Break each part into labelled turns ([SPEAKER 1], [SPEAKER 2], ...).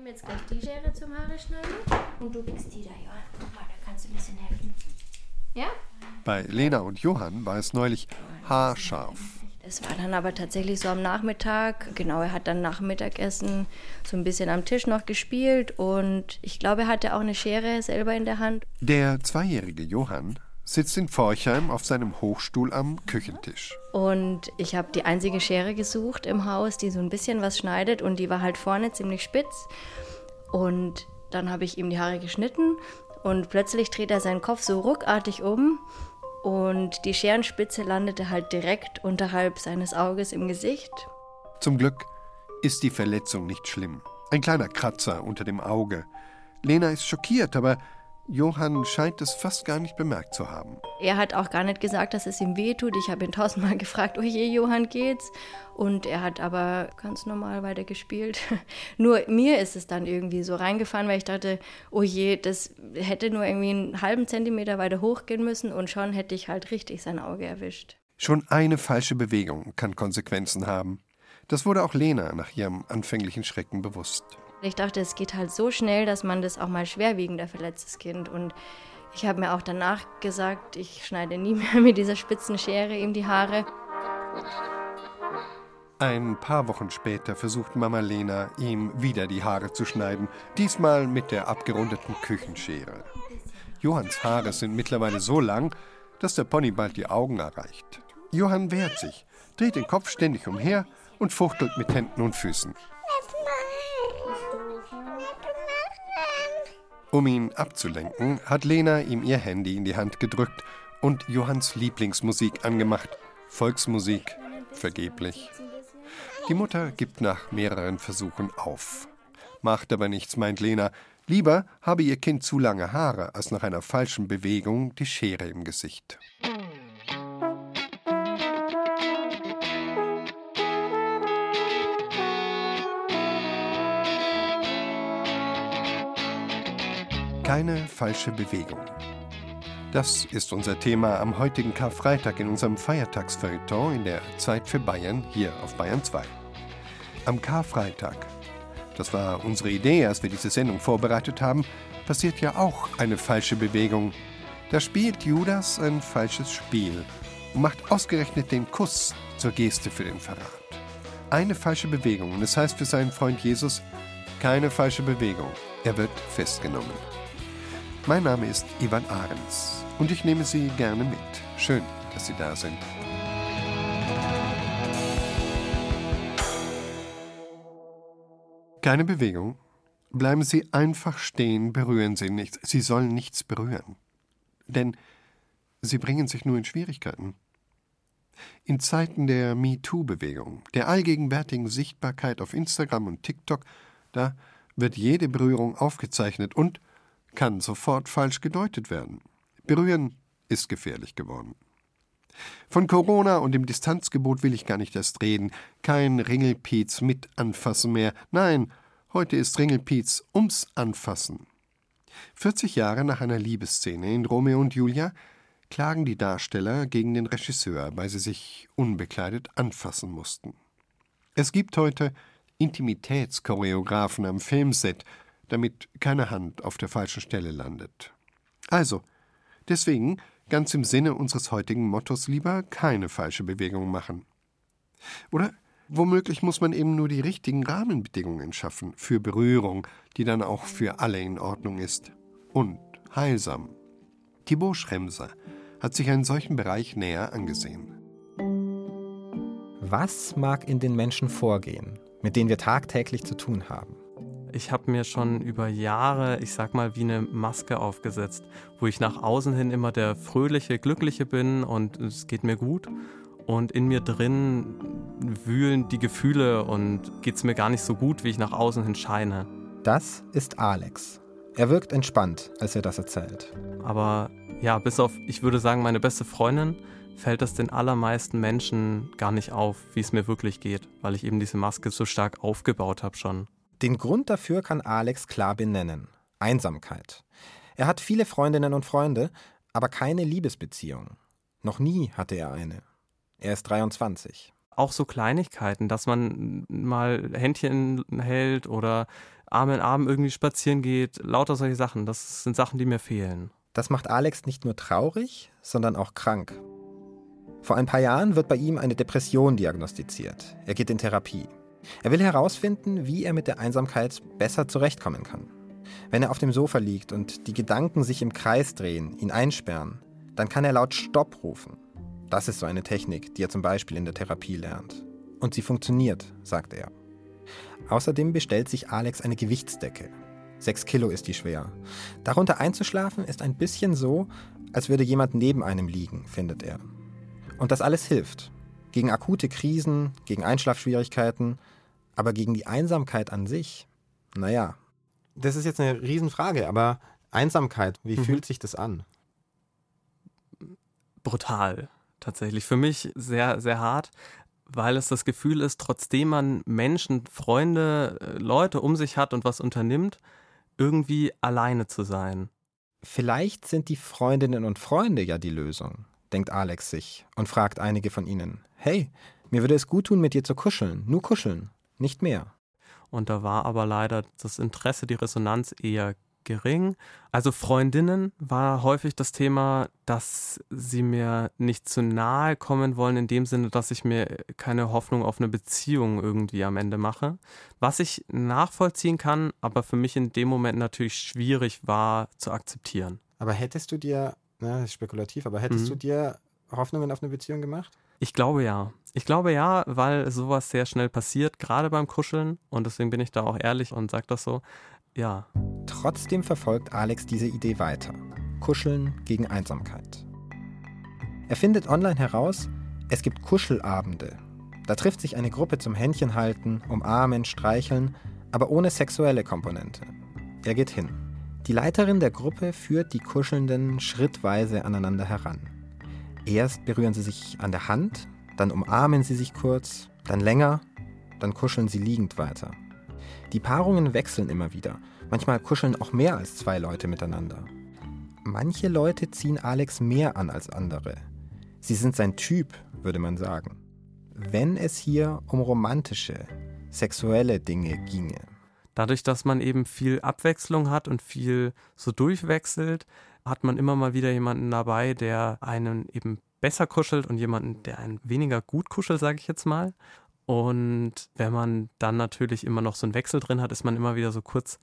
[SPEAKER 1] nehme jetzt gleich die Schere zum Haare schneiden und du kriegst die da, Johann. Guck mal, da kannst du ein bisschen helfen. Ja?
[SPEAKER 2] Bei Lena und Johann war es neulich haarscharf.
[SPEAKER 1] Es war dann aber tatsächlich so am Nachmittag. Genau, er hat dann nach Mittagessen so ein bisschen am Tisch noch gespielt und ich glaube, er hatte auch eine Schere selber in der Hand.
[SPEAKER 2] Der zweijährige Johann sitzt in Forchheim auf seinem Hochstuhl am Küchentisch.
[SPEAKER 1] Und ich habe die einzige Schere gesucht im Haus, die so ein bisschen was schneidet und die war halt vorne ziemlich spitz. Und dann habe ich ihm die Haare geschnitten und plötzlich dreht er seinen Kopf so ruckartig um und die Scherenspitze landete halt direkt unterhalb seines Auges im Gesicht.
[SPEAKER 2] Zum Glück ist die Verletzung nicht schlimm. Ein kleiner Kratzer unter dem Auge. Lena ist schockiert, aber Johann scheint es fast gar nicht bemerkt zu haben.
[SPEAKER 1] Er hat auch gar nicht gesagt, dass es ihm weh tut. Ich habe ihn tausendmal gefragt, oh je, Johann, geht's? Und er hat aber ganz normal weiter gespielt. nur mir ist es dann irgendwie so reingefahren, weil ich dachte, oh je, das hätte nur irgendwie einen halben Zentimeter weiter hochgehen müssen und schon hätte ich halt richtig sein Auge erwischt.
[SPEAKER 2] Schon eine falsche Bewegung kann Konsequenzen haben. Das wurde auch Lena nach ihrem anfänglichen Schrecken bewusst.
[SPEAKER 1] Ich dachte, es geht halt so schnell, dass man das auch mal schwerwiegender verletzt, das Kind. Und ich habe mir auch danach gesagt, ich schneide nie mehr mit dieser spitzen Schere ihm die Haare.
[SPEAKER 2] Ein paar Wochen später versucht Mama Lena, ihm wieder die Haare zu schneiden, diesmal mit der abgerundeten Küchenschere. Johanns Haare sind mittlerweile so lang, dass der Pony bald die Augen erreicht. Johann wehrt sich, dreht den Kopf ständig umher und fuchtelt mit Händen und Füßen. Um ihn abzulenken, hat Lena ihm ihr Handy in die Hand gedrückt und Johanns Lieblingsmusik angemacht. Volksmusik, vergeblich. Die Mutter gibt nach mehreren Versuchen auf. Macht aber nichts, meint Lena. Lieber habe ihr Kind zu lange Haare, als nach einer falschen Bewegung die Schere im Gesicht. Keine falsche Bewegung. Das ist unser Thema am heutigen Karfreitag in unserem Feiertagsfeuilleton in der Zeit für Bayern hier auf Bayern 2. Am Karfreitag, das war unsere Idee, als wir diese Sendung vorbereitet haben, passiert ja auch eine falsche Bewegung. Da spielt Judas ein falsches Spiel und macht ausgerechnet den Kuss zur Geste für den Verrat. Eine falsche Bewegung und es das heißt für seinen Freund Jesus keine falsche Bewegung. Er wird festgenommen. Mein Name ist Ivan Ahrens und ich nehme Sie gerne mit. Schön, dass Sie da sind. Keine Bewegung. Bleiben Sie einfach stehen, berühren Sie nichts. Sie sollen nichts berühren. Denn Sie bringen sich nur in Schwierigkeiten. In Zeiten der MeToo-Bewegung, der allgegenwärtigen Sichtbarkeit auf Instagram und TikTok, da wird jede Berührung aufgezeichnet und kann sofort falsch gedeutet werden. Berühren ist gefährlich geworden. Von Corona und dem Distanzgebot will ich gar nicht erst reden. Kein Ringelpiez mit Anfassen mehr. Nein, heute ist Ringelpiez ums Anfassen. 40 Jahre nach einer Liebesszene in Romeo und Julia klagen die Darsteller gegen den Regisseur, weil sie sich unbekleidet anfassen mussten. Es gibt heute Intimitätschoreografen am Filmset, damit keine Hand auf der falschen Stelle landet. Also, deswegen, ganz im Sinne unseres heutigen Mottos, lieber keine falsche Bewegung machen. Oder womöglich muss man eben nur die richtigen Rahmenbedingungen schaffen für Berührung, die dann auch für alle in Ordnung ist. Und heilsam. Thibaut Schremser hat sich einen solchen Bereich näher angesehen.
[SPEAKER 3] Was mag in den Menschen vorgehen, mit denen wir tagtäglich zu tun haben?
[SPEAKER 4] Ich habe mir schon über Jahre, ich sag mal, wie eine Maske aufgesetzt, wo ich nach außen hin immer der fröhliche, glückliche bin und es geht mir gut. Und in mir drin wühlen die Gefühle und geht es mir gar nicht so gut, wie ich nach außen hin scheine.
[SPEAKER 3] Das ist Alex. Er wirkt entspannt, als er das erzählt.
[SPEAKER 4] Aber ja, bis auf, ich würde sagen, meine beste Freundin, fällt es den allermeisten Menschen gar nicht auf, wie es mir wirklich geht, weil ich eben diese Maske so stark aufgebaut habe schon.
[SPEAKER 3] Den Grund dafür kann Alex klar benennen. Einsamkeit. Er hat viele Freundinnen und Freunde, aber keine Liebesbeziehung. Noch nie hatte er eine. Er ist 23.
[SPEAKER 4] Auch so Kleinigkeiten, dass man mal Händchen hält oder Arm in Arm irgendwie spazieren geht, lauter solche Sachen. Das sind Sachen, die mir fehlen.
[SPEAKER 3] Das macht Alex nicht nur traurig, sondern auch krank. Vor ein paar Jahren wird bei ihm eine Depression diagnostiziert. Er geht in Therapie. Er will herausfinden, wie er mit der Einsamkeit besser zurechtkommen kann. Wenn er auf dem Sofa liegt und die Gedanken sich im Kreis drehen, ihn einsperren, dann kann er laut Stopp rufen. Das ist so eine Technik, die er zum Beispiel in der Therapie lernt. Und sie funktioniert, sagt er. Außerdem bestellt sich Alex eine Gewichtsdecke. Sechs Kilo ist die schwer. Darunter einzuschlafen ist ein bisschen so, als würde jemand neben einem liegen, findet er. Und das alles hilft. Gegen akute Krisen, gegen Einschlafschwierigkeiten, aber gegen die Einsamkeit an sich, naja. Das ist jetzt eine Riesenfrage, aber Einsamkeit, wie mhm. fühlt sich das an?
[SPEAKER 4] Brutal, tatsächlich. Für mich sehr, sehr hart, weil es das Gefühl ist, trotzdem man Menschen, Freunde, äh, Leute um sich hat und was unternimmt, irgendwie alleine zu sein.
[SPEAKER 3] Vielleicht sind die Freundinnen und Freunde ja die Lösung, denkt Alex sich und fragt einige von ihnen. Hey, mir würde es gut tun, mit dir zu kuscheln. Nur kuscheln, nicht mehr.
[SPEAKER 4] Und da war aber leider das Interesse, die Resonanz eher gering. Also Freundinnen war häufig das Thema, dass sie mir nicht zu nahe kommen wollen, in dem Sinne, dass ich mir keine Hoffnung auf eine Beziehung irgendwie am Ende mache. Was ich nachvollziehen kann, aber für mich in dem Moment natürlich schwierig war zu akzeptieren.
[SPEAKER 3] Aber hättest du dir, na, das ist spekulativ, aber hättest mhm. du dir Hoffnungen auf eine Beziehung gemacht?
[SPEAKER 4] Ich glaube ja. Ich glaube ja, weil sowas sehr schnell passiert, gerade beim Kuscheln. Und deswegen bin ich da auch ehrlich und sage das so. Ja.
[SPEAKER 3] Trotzdem verfolgt Alex diese Idee weiter. Kuscheln gegen Einsamkeit. Er findet online heraus, es gibt Kuschelabende. Da trifft sich eine Gruppe zum Händchen halten, umarmen, streicheln, aber ohne sexuelle Komponente. Er geht hin. Die Leiterin der Gruppe führt die Kuschelnden schrittweise aneinander heran. Erst berühren sie sich an der Hand, dann umarmen sie sich kurz, dann länger, dann kuscheln sie liegend weiter. Die Paarungen wechseln immer wieder. Manchmal kuscheln auch mehr als zwei Leute miteinander. Manche Leute ziehen Alex mehr an als andere. Sie sind sein Typ, würde man sagen. Wenn es hier um romantische, sexuelle Dinge ginge.
[SPEAKER 4] Dadurch, dass man eben viel Abwechslung hat und viel so durchwechselt, hat man immer mal wieder jemanden dabei, der einen eben besser kuschelt und jemanden, der einen weniger gut kuschelt, sage ich jetzt mal. Und wenn man dann natürlich immer noch so einen Wechsel drin hat, ist man immer wieder so kurz,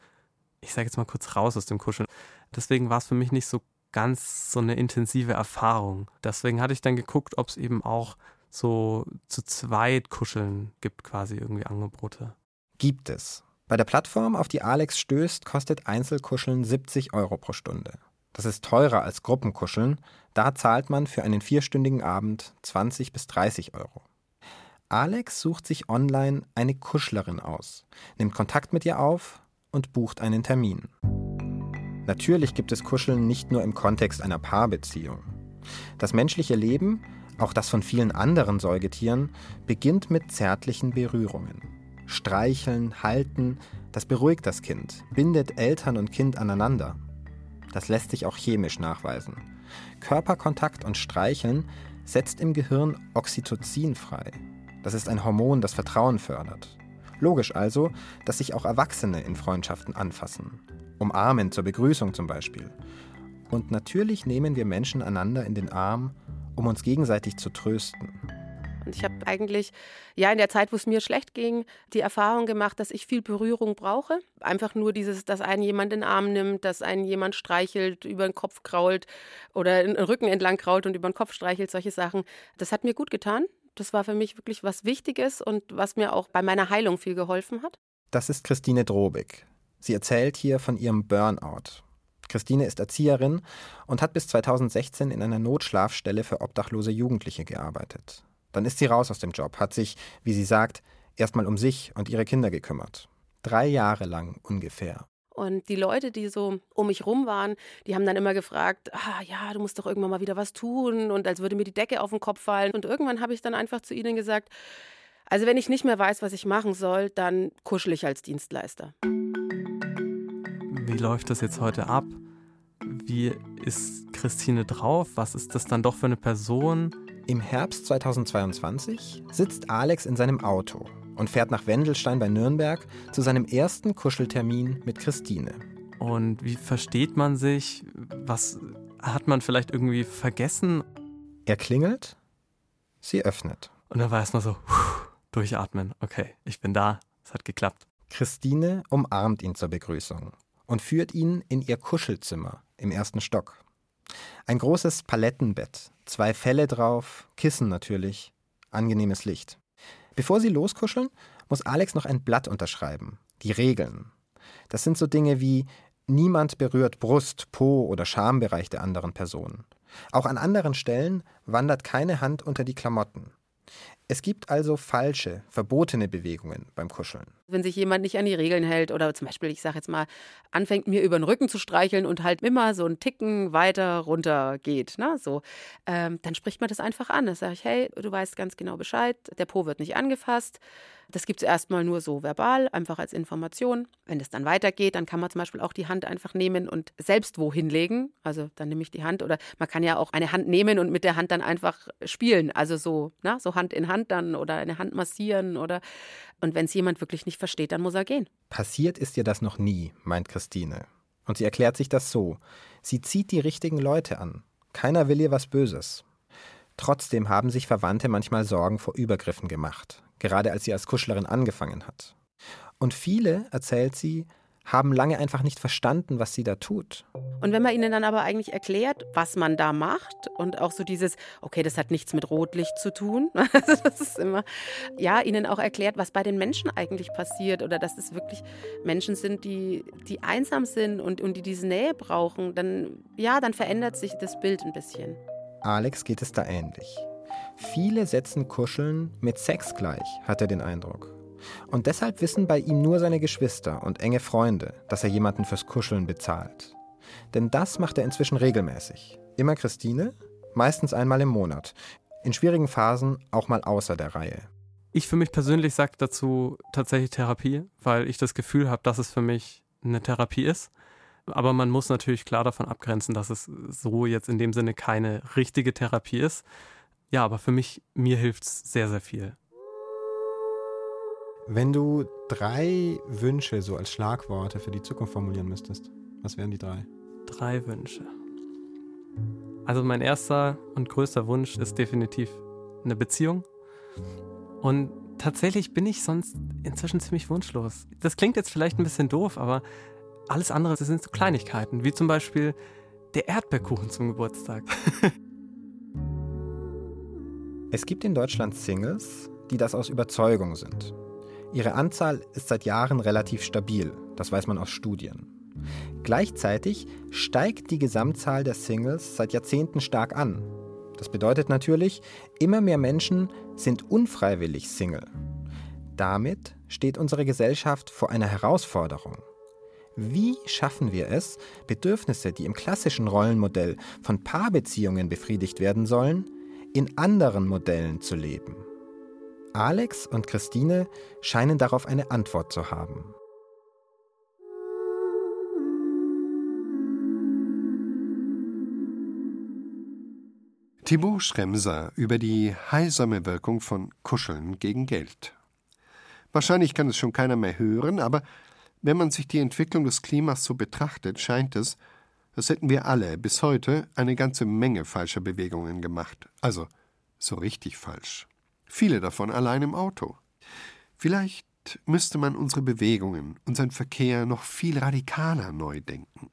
[SPEAKER 4] ich sage jetzt mal kurz raus aus dem Kuscheln. Deswegen war es für mich nicht so ganz so eine intensive Erfahrung. Deswegen hatte ich dann geguckt, ob es eben auch so zu zweit Kuscheln gibt, quasi irgendwie Angebote.
[SPEAKER 3] Gibt es. Bei der Plattform, auf die Alex stößt, kostet Einzelkuscheln 70 Euro pro Stunde. Das ist teurer als Gruppenkuscheln. Da zahlt man für einen vierstündigen Abend 20 bis 30 Euro. Alex sucht sich online eine Kuschlerin aus, nimmt Kontakt mit ihr auf und bucht einen Termin. Natürlich gibt es Kuscheln nicht nur im Kontext einer Paarbeziehung. Das menschliche Leben, auch das von vielen anderen Säugetieren, beginnt mit zärtlichen Berührungen. Streicheln, halten, das beruhigt das Kind, bindet Eltern und Kind aneinander. Das lässt sich auch chemisch nachweisen. Körperkontakt und Streicheln setzt im Gehirn Oxytocin frei, das ist ein Hormon, das Vertrauen fördert. Logisch also, dass sich auch Erwachsene in Freundschaften anfassen. Umarmen zur Begrüßung zum Beispiel. Und natürlich nehmen wir Menschen einander in den Arm, um uns gegenseitig zu trösten.
[SPEAKER 5] Und ich habe eigentlich, ja, in der Zeit, wo es mir schlecht ging, die Erfahrung gemacht, dass ich viel Berührung brauche. Einfach nur dieses, dass einen jemand in den Arm nimmt, dass einen jemand streichelt, über den Kopf krault oder den Rücken entlang krault und über den Kopf streichelt, solche Sachen. Das hat mir gut getan. Das war für mich wirklich was Wichtiges und was mir auch bei meiner Heilung viel geholfen hat.
[SPEAKER 3] Das ist Christine Drobig. Sie erzählt hier von ihrem Burnout. Christine ist Erzieherin und hat bis 2016 in einer Notschlafstelle für obdachlose Jugendliche gearbeitet. Dann ist sie raus aus dem Job, hat sich, wie sie sagt, erstmal um sich und ihre Kinder gekümmert. Drei Jahre lang ungefähr.
[SPEAKER 5] Und die Leute, die so um mich rum waren, die haben dann immer gefragt, ah ja, du musst doch irgendwann mal wieder was tun und als würde mir die Decke auf den Kopf fallen. Und irgendwann habe ich dann einfach zu ihnen gesagt, also wenn ich nicht mehr weiß, was ich machen soll, dann kuschel ich als Dienstleister.
[SPEAKER 4] Wie läuft das jetzt heute ab? Wie ist Christine drauf? Was ist das dann doch für eine Person?
[SPEAKER 3] Im Herbst 2022 sitzt Alex in seinem Auto und fährt nach Wendelstein bei Nürnberg zu seinem ersten Kuscheltermin mit Christine.
[SPEAKER 4] Und wie versteht man sich? Was hat man vielleicht irgendwie vergessen?
[SPEAKER 3] Er klingelt, sie öffnet.
[SPEAKER 4] Und dann war erstmal so, durchatmen. Okay, ich bin da, es hat geklappt.
[SPEAKER 3] Christine umarmt ihn zur Begrüßung und führt ihn in ihr Kuschelzimmer im ersten Stock. Ein großes Palettenbett, zwei Felle drauf, Kissen natürlich, angenehmes Licht. Bevor sie loskuscheln, muss Alex noch ein Blatt unterschreiben. Die Regeln. Das sind so Dinge wie niemand berührt Brust, Po oder Schambereich der anderen Person. Auch an anderen Stellen wandert keine Hand unter die Klamotten. Es gibt also falsche, verbotene Bewegungen beim Kuscheln.
[SPEAKER 5] Wenn sich jemand nicht an die Regeln hält oder zum Beispiel, ich sage jetzt mal, anfängt mir über den Rücken zu streicheln und halt immer so einen Ticken weiter runter geht, ne, so, ähm, dann spricht man das einfach an. Dann sage ich, hey, du weißt ganz genau Bescheid, der Po wird nicht angefasst. Das gibt es erstmal nur so verbal, einfach als Information. Wenn es dann weitergeht, dann kann man zum Beispiel auch die Hand einfach nehmen und selbst wohin legen. Also dann nehme ich die Hand oder man kann ja auch eine Hand nehmen und mit der Hand dann einfach spielen. Also so, na, so Hand in Hand dann oder eine Hand massieren oder und wenn es jemand wirklich nicht versteht, dann muss er gehen.
[SPEAKER 3] Passiert ist ihr das noch nie, meint Christine. Und sie erklärt sich das so. Sie zieht die richtigen Leute an. Keiner will ihr was Böses. Trotzdem haben sich Verwandte manchmal Sorgen vor Übergriffen gemacht gerade als sie als Kuschlerin angefangen hat. Und viele, erzählt sie, haben lange einfach nicht verstanden, was sie da tut.
[SPEAKER 5] Und wenn man ihnen dann aber eigentlich erklärt, was man da macht und auch so dieses, okay, das hat nichts mit Rotlicht zu tun, das ist immer, ja, ihnen auch erklärt, was bei den Menschen eigentlich passiert oder dass es wirklich Menschen sind, die, die einsam sind und, und die diese Nähe brauchen, dann, ja, dann verändert sich das Bild ein bisschen.
[SPEAKER 3] Alex geht es da ähnlich. Viele setzen Kuscheln mit Sex gleich, hat er den Eindruck. Und deshalb wissen bei ihm nur seine Geschwister und enge Freunde, dass er jemanden fürs Kuscheln bezahlt. Denn das macht er inzwischen regelmäßig. Immer Christine, meistens einmal im Monat. In schwierigen Phasen auch mal außer der Reihe.
[SPEAKER 4] Ich für mich persönlich sage dazu tatsächlich Therapie, weil ich das Gefühl habe, dass es für mich eine Therapie ist. Aber man muss natürlich klar davon abgrenzen, dass es so jetzt in dem Sinne keine richtige Therapie ist, ja, aber für mich, mir hilft es sehr, sehr viel.
[SPEAKER 3] Wenn du drei Wünsche so als Schlagworte für die Zukunft formulieren müsstest, was wären die drei?
[SPEAKER 4] Drei Wünsche. Also mein erster und größter Wunsch ist definitiv eine Beziehung. Und tatsächlich bin ich sonst inzwischen ziemlich wunschlos. Das klingt jetzt vielleicht ein bisschen doof, aber alles andere das sind so Kleinigkeiten, wie zum Beispiel der Erdbeerkuchen zum Geburtstag.
[SPEAKER 3] Es gibt in Deutschland Singles, die das aus Überzeugung sind. Ihre Anzahl ist seit Jahren relativ stabil, das weiß man aus Studien. Gleichzeitig steigt die Gesamtzahl der Singles seit Jahrzehnten stark an. Das bedeutet natürlich, immer mehr Menschen sind unfreiwillig Single. Damit steht unsere Gesellschaft vor einer Herausforderung. Wie schaffen wir es, Bedürfnisse, die im klassischen Rollenmodell von Paarbeziehungen befriedigt werden sollen, in anderen Modellen zu leben? Alex und Christine scheinen darauf eine Antwort zu haben.
[SPEAKER 2] Thibaut Schremser über die heilsame Wirkung von Kuscheln gegen Geld. Wahrscheinlich kann es schon keiner mehr hören, aber wenn man sich die Entwicklung des Klimas so betrachtet, scheint es, als hätten wir alle bis heute eine ganze Menge falscher Bewegungen gemacht. Also so richtig falsch. Viele davon allein im Auto. Vielleicht müsste man unsere Bewegungen, unseren Verkehr noch viel radikaler neu denken.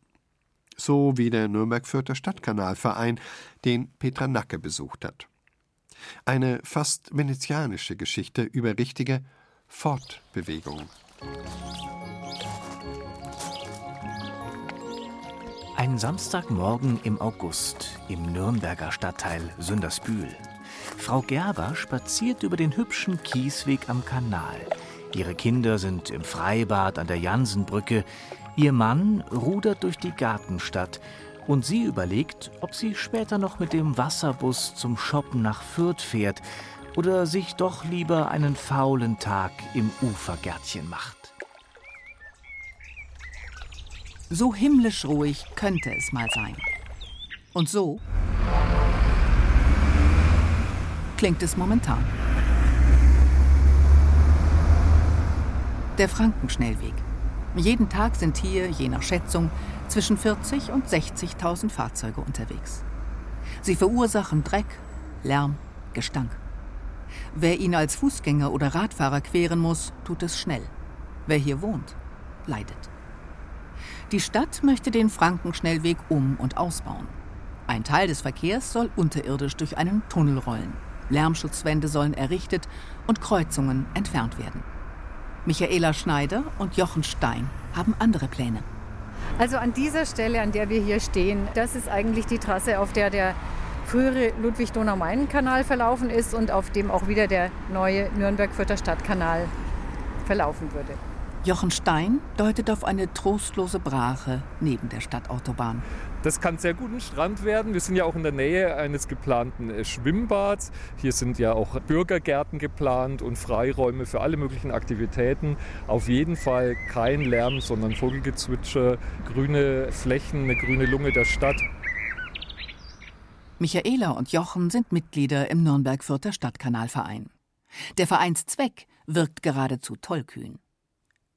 [SPEAKER 2] So wie der Nürnberg-Fürther Stadtkanalverein, den Petra Nacke besucht hat. Eine fast venezianische Geschichte über richtige Fortbewegung.
[SPEAKER 6] Ein Samstagmorgen im August im Nürnberger Stadtteil Sündersbühl. Frau Gerber spaziert über den hübschen Kiesweg am Kanal. Ihre Kinder sind im Freibad an der Jansenbrücke. Ihr Mann rudert durch die Gartenstadt und sie überlegt, ob sie später noch mit dem Wasserbus zum Shoppen nach Fürth fährt oder sich doch lieber einen faulen Tag im Ufergärtchen macht.
[SPEAKER 7] So himmlisch ruhig könnte es mal sein. Und so klingt es momentan. Der Frankenschnellweg. Jeden Tag sind hier, je nach Schätzung, zwischen 40 und 60.000 Fahrzeuge unterwegs. Sie verursachen Dreck, Lärm, Gestank. Wer ihn als Fußgänger oder Radfahrer queren muss, tut es schnell. Wer hier wohnt, leidet. Die Stadt möchte den Frankenschnellweg um- und ausbauen. Ein Teil des Verkehrs soll unterirdisch durch einen Tunnel rollen. Lärmschutzwände sollen errichtet und Kreuzungen entfernt werden. Michaela Schneider und Jochen Stein haben andere Pläne.
[SPEAKER 8] Also an dieser Stelle, an der wir hier stehen, das ist eigentlich die Trasse, auf der der frühere Ludwig-Donau-Main-Kanal verlaufen ist und auf dem auch wieder der neue Nürnberg-Fürther Stadtkanal verlaufen würde.
[SPEAKER 7] Jochen Stein deutet auf eine trostlose Brache neben der Stadtautobahn.
[SPEAKER 9] Das kann sehr gut ein Strand werden. Wir sind ja auch in der Nähe eines geplanten äh, Schwimmbads. Hier sind ja auch Bürgergärten geplant und Freiräume für alle möglichen Aktivitäten. Auf jeden Fall kein Lärm, sondern Vogelgezwitscher, grüne Flächen, eine grüne Lunge der Stadt.
[SPEAKER 7] Michaela und Jochen sind Mitglieder im Nürnberg-Fürther Stadtkanalverein. Der Vereinszweck wirkt geradezu tollkühn.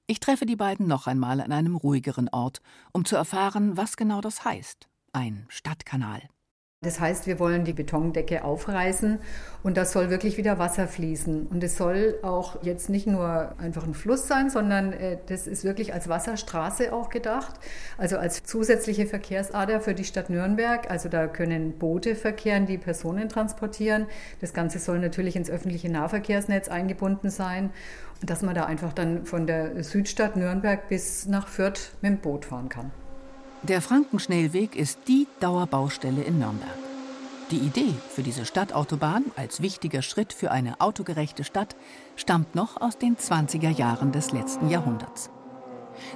[SPEAKER 7] Ich treffe die beiden noch einmal an einem ruhigeren Ort, um zu erfahren, was genau das heißt. Ein Stadtkanal.
[SPEAKER 8] Das heißt, wir wollen die Betondecke aufreißen und da soll wirklich wieder Wasser fließen. Und es soll auch jetzt nicht nur einfach ein Fluss sein, sondern äh, das ist wirklich als Wasserstraße auch gedacht. Also als zusätzliche Verkehrsader für die Stadt Nürnberg. Also da können Boote verkehren, die Personen transportieren. Das Ganze soll natürlich ins öffentliche Nahverkehrsnetz eingebunden sein. Und dass man da einfach dann von der Südstadt Nürnberg bis nach Fürth mit dem Boot fahren kann.
[SPEAKER 7] Der Frankenschnellweg ist die Dauerbaustelle in Nürnberg. Die Idee für diese Stadtautobahn als wichtiger Schritt für eine autogerechte Stadt stammt noch aus den 20er Jahren des letzten Jahrhunderts.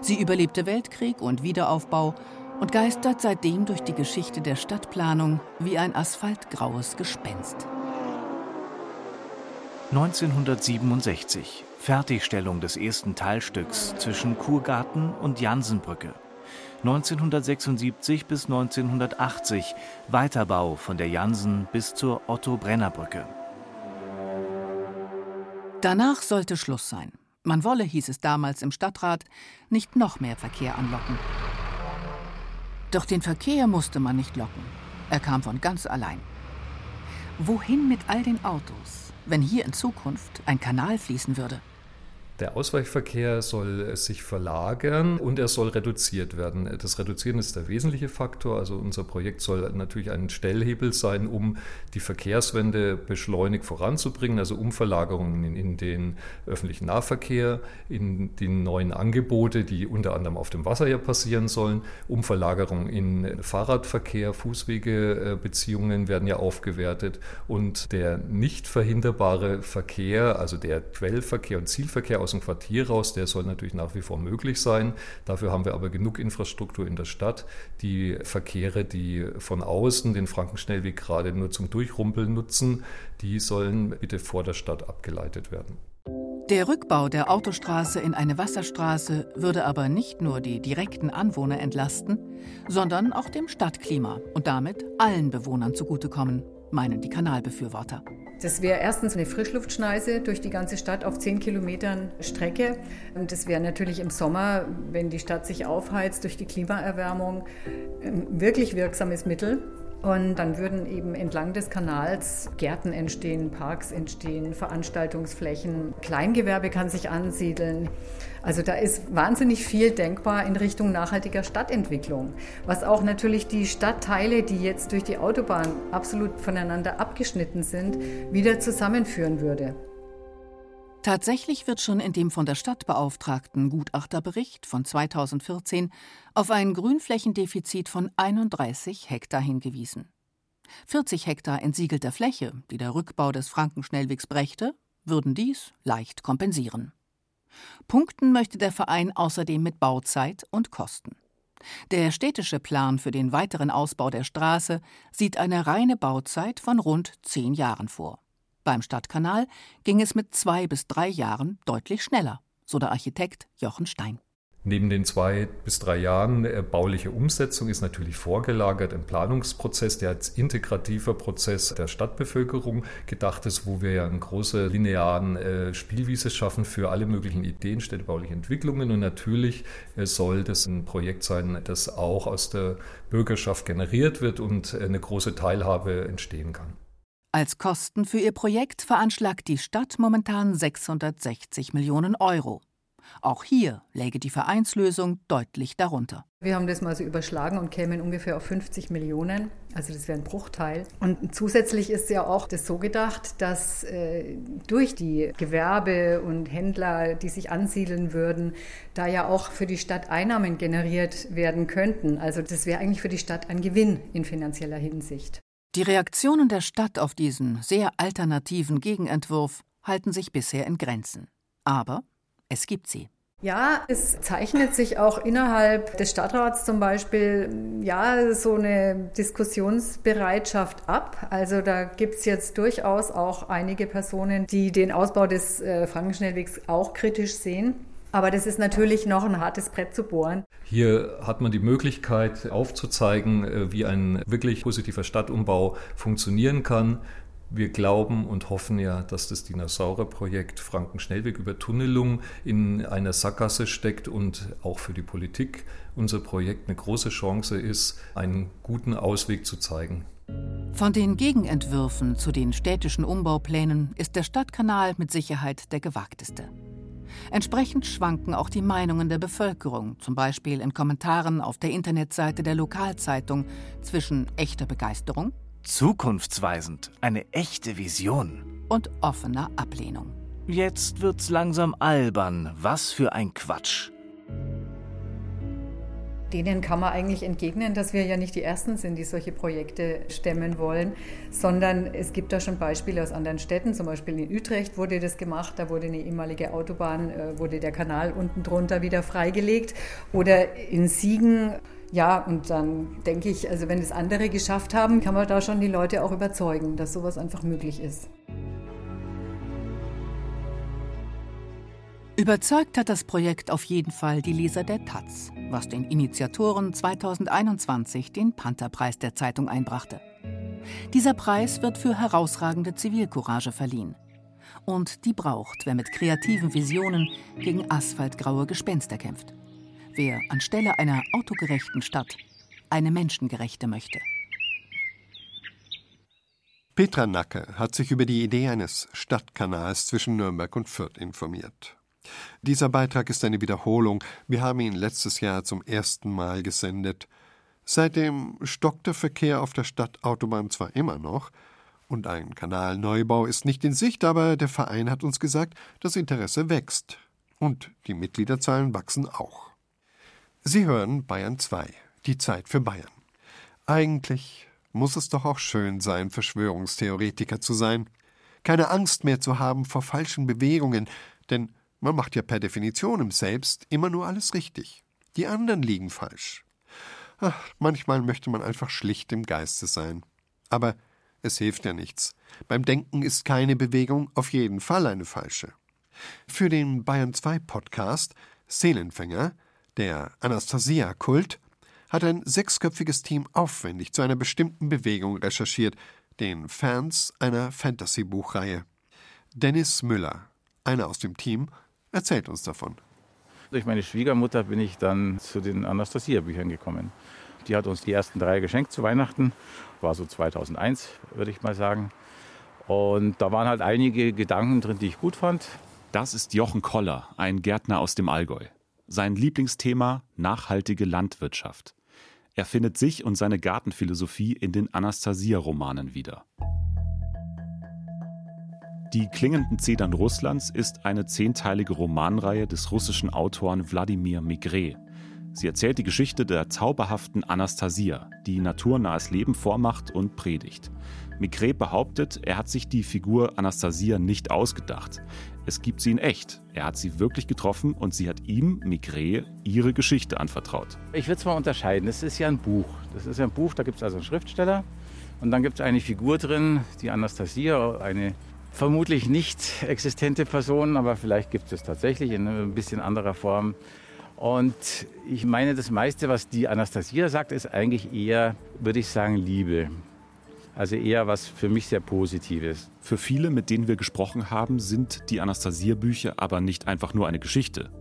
[SPEAKER 7] Sie überlebte Weltkrieg und Wiederaufbau und geistert seitdem durch die Geschichte der Stadtplanung wie ein asphaltgraues Gespenst.
[SPEAKER 6] 1967 Fertigstellung des ersten Teilstücks zwischen Kurgarten und Jansenbrücke. 1976 bis 1980 Weiterbau von der Jansen bis zur Otto-Brenner-Brücke.
[SPEAKER 7] Danach sollte Schluss sein. Man wolle, hieß es damals im Stadtrat, nicht noch mehr Verkehr anlocken. Doch den Verkehr musste man nicht locken. Er kam von ganz allein. Wohin mit all den Autos, wenn hier in Zukunft ein Kanal fließen würde?
[SPEAKER 9] Der Ausweichverkehr soll sich verlagern und er soll reduziert werden. Das Reduzieren ist der wesentliche Faktor. Also unser Projekt soll natürlich ein Stellhebel sein, um die Verkehrswende beschleunigt voranzubringen, also Umverlagerungen in, in den öffentlichen Nahverkehr, in die neuen Angebote, die unter anderem auf dem Wasser ja passieren sollen, Umverlagerung in Fahrradverkehr, Fußwegebeziehungen werden ja aufgewertet und der nicht verhinderbare Verkehr, also der Quellverkehr und Zielverkehr aus aus dem Quartier raus, der soll natürlich nach wie vor möglich sein. Dafür haben wir aber genug Infrastruktur in der Stadt. Die Verkehre, die von außen den Frankenschnellweg gerade nur zum Durchrumpeln nutzen, die sollen bitte vor der Stadt abgeleitet werden.
[SPEAKER 7] Der Rückbau der Autostraße in eine Wasserstraße würde aber nicht nur die direkten Anwohner entlasten, sondern auch dem Stadtklima und damit allen Bewohnern zugutekommen, meinen die Kanalbefürworter.
[SPEAKER 8] Das wäre erstens eine Frischluftschneise durch die ganze Stadt auf 10 Kilometern Strecke. Und das wäre natürlich im Sommer, wenn die Stadt sich aufheizt durch die Klimaerwärmung, ein wirklich wirksames Mittel. Und dann würden eben entlang des Kanals Gärten entstehen, Parks entstehen, Veranstaltungsflächen, Kleingewerbe kann sich ansiedeln. Also da ist wahnsinnig viel denkbar in Richtung nachhaltiger Stadtentwicklung, was auch natürlich die Stadtteile, die jetzt durch die Autobahn absolut voneinander abgeschnitten sind, wieder zusammenführen würde.
[SPEAKER 7] Tatsächlich wird schon in dem von der Stadtbeauftragten Gutachterbericht von 2014 auf ein Grünflächendefizit von 31 Hektar hingewiesen. 40 Hektar entsiegelter Fläche, die der Rückbau des Frankenschnellwegs brächte, würden dies leicht kompensieren. Punkten möchte der Verein außerdem mit Bauzeit und Kosten. Der städtische Plan für den weiteren Ausbau der Straße sieht eine reine Bauzeit von rund zehn Jahren vor. Beim Stadtkanal ging es mit zwei bis drei Jahren deutlich schneller, so der Architekt Jochen Stein.
[SPEAKER 9] Neben den zwei bis drei Jahren äh, bauliche Umsetzung ist natürlich vorgelagert ein Planungsprozess, der als integrativer Prozess der Stadtbevölkerung gedacht ist, wo wir ja eine große linearen äh, Spielwiese schaffen für alle möglichen Ideen, städtebauliche Entwicklungen. Und natürlich äh, soll das ein Projekt sein, das auch aus der Bürgerschaft generiert wird und eine große Teilhabe entstehen kann.
[SPEAKER 7] Als Kosten für ihr Projekt veranschlagt die Stadt momentan 660 Millionen Euro. Auch hier läge die Vereinslösung deutlich darunter.
[SPEAKER 8] Wir haben das mal so überschlagen und kämen ungefähr auf 50 Millionen. Also das wäre ein Bruchteil. Und zusätzlich ist ja auch das so gedacht, dass äh, durch die Gewerbe und Händler, die sich ansiedeln würden, da ja auch für die Stadt Einnahmen generiert werden könnten. Also das wäre eigentlich für die Stadt ein Gewinn in finanzieller Hinsicht.
[SPEAKER 7] Die Reaktionen der Stadt auf diesen sehr alternativen Gegenentwurf halten sich bisher in Grenzen. Aber es gibt sie.
[SPEAKER 8] Ja, es zeichnet sich auch innerhalb des Stadtrats zum Beispiel ja so eine Diskussionsbereitschaft ab. Also da gibt es jetzt durchaus auch einige Personen, die den Ausbau des äh, Frankenschnellwegs auch kritisch sehen. Aber das ist natürlich noch ein hartes Brett zu bohren.
[SPEAKER 9] Hier hat man die Möglichkeit aufzuzeigen, äh, wie ein wirklich positiver Stadtumbau funktionieren kann. Wir glauben und hoffen ja, dass das Dinosaurierprojekt Franken-Schnellweg über Tunnelung in einer Sackgasse steckt und auch für die Politik unser Projekt eine große Chance ist, einen guten Ausweg zu zeigen.
[SPEAKER 7] Von den Gegenentwürfen zu den städtischen Umbauplänen ist der Stadtkanal mit Sicherheit der gewagteste. Entsprechend schwanken auch die Meinungen der Bevölkerung, zum Beispiel in Kommentaren auf der Internetseite der Lokalzeitung, zwischen echter Begeisterung
[SPEAKER 6] Zukunftsweisend, eine echte Vision.
[SPEAKER 7] Und offener Ablehnung.
[SPEAKER 6] Jetzt wird's langsam albern. Was für ein Quatsch.
[SPEAKER 8] Denen kann man eigentlich entgegnen, dass wir ja nicht die Ersten sind, die solche Projekte stemmen wollen, sondern es gibt da schon Beispiele aus anderen Städten. Zum Beispiel in Utrecht wurde das gemacht, da wurde eine ehemalige Autobahn, äh, wurde der Kanal unten drunter wieder freigelegt. Oder in Siegen ja, und dann denke ich, also wenn es andere geschafft haben, kann man da schon die Leute auch überzeugen, dass sowas einfach möglich ist.
[SPEAKER 7] Überzeugt hat das Projekt auf jeden Fall die Leser der Taz, was den Initiatoren 2021 den Pantherpreis der Zeitung einbrachte. Dieser Preis wird für herausragende Zivilcourage verliehen. Und die braucht, wer mit kreativen Visionen gegen asphaltgraue Gespenster kämpft wer anstelle einer autogerechten Stadt eine menschengerechte möchte.
[SPEAKER 2] Petra Nacke hat sich über die Idee eines Stadtkanals zwischen Nürnberg und Fürth informiert. Dieser Beitrag ist eine Wiederholung. Wir haben ihn letztes Jahr zum ersten Mal gesendet. Seitdem stockt der Verkehr auf der Stadtautobahn zwar immer noch, und ein Kanalneubau ist nicht in Sicht, aber der Verein hat uns gesagt, das Interesse wächst. Und die Mitgliederzahlen wachsen auch. Sie hören Bayern 2, die Zeit für Bayern. Eigentlich muss es doch auch schön sein, Verschwörungstheoretiker zu sein. Keine Angst mehr zu haben vor falschen Bewegungen, denn man macht ja per Definition im Selbst immer nur alles richtig. Die anderen liegen falsch. Ach, manchmal möchte man einfach schlicht im Geiste sein. Aber es hilft ja nichts. Beim Denken ist keine Bewegung auf jeden Fall eine falsche. Für den Bayern 2 Podcast Seelenfänger der Anastasia-Kult hat ein sechsköpfiges Team aufwendig zu einer bestimmten Bewegung recherchiert, den Fans einer Fantasy-Buchreihe. Dennis Müller, einer aus dem Team, erzählt uns davon.
[SPEAKER 10] Durch meine Schwiegermutter bin ich dann zu den Anastasia-Büchern gekommen. Die hat uns die ersten drei geschenkt zu Weihnachten. War so 2001, würde ich mal sagen. Und da waren halt einige Gedanken drin, die ich gut fand.
[SPEAKER 11] Das ist Jochen Koller, ein Gärtner aus dem Allgäu. Sein Lieblingsthema nachhaltige Landwirtschaft. Er findet sich und seine Gartenphilosophie in den Anastasia-Romanen wieder. Die klingenden Zedern Russlands ist eine zehnteilige Romanreihe des russischen Autoren Wladimir Migret. Sie erzählt die Geschichte der zauberhaften Anastasia, die naturnahes Leben vormacht und predigt. Migret behauptet, er hat sich die Figur Anastasia nicht ausgedacht. Es gibt sie in echt. Er hat sie wirklich getroffen und sie hat ihm, Migret, ihre Geschichte anvertraut.
[SPEAKER 10] Ich würde es mal unterscheiden. Es ist ja ein Buch. Das ist ja ein Buch, da gibt es also einen Schriftsteller. Und dann gibt es eine Figur drin, die Anastasia, eine vermutlich nicht existente Person, aber vielleicht gibt es tatsächlich in ein bisschen anderer Form. Und ich meine, das meiste, was die Anastasia sagt, ist eigentlich eher, würde ich sagen, Liebe. Also eher was für mich sehr Positives.
[SPEAKER 11] Für viele, mit denen wir gesprochen haben, sind die Anastasia-Bücher aber nicht einfach nur eine Geschichte.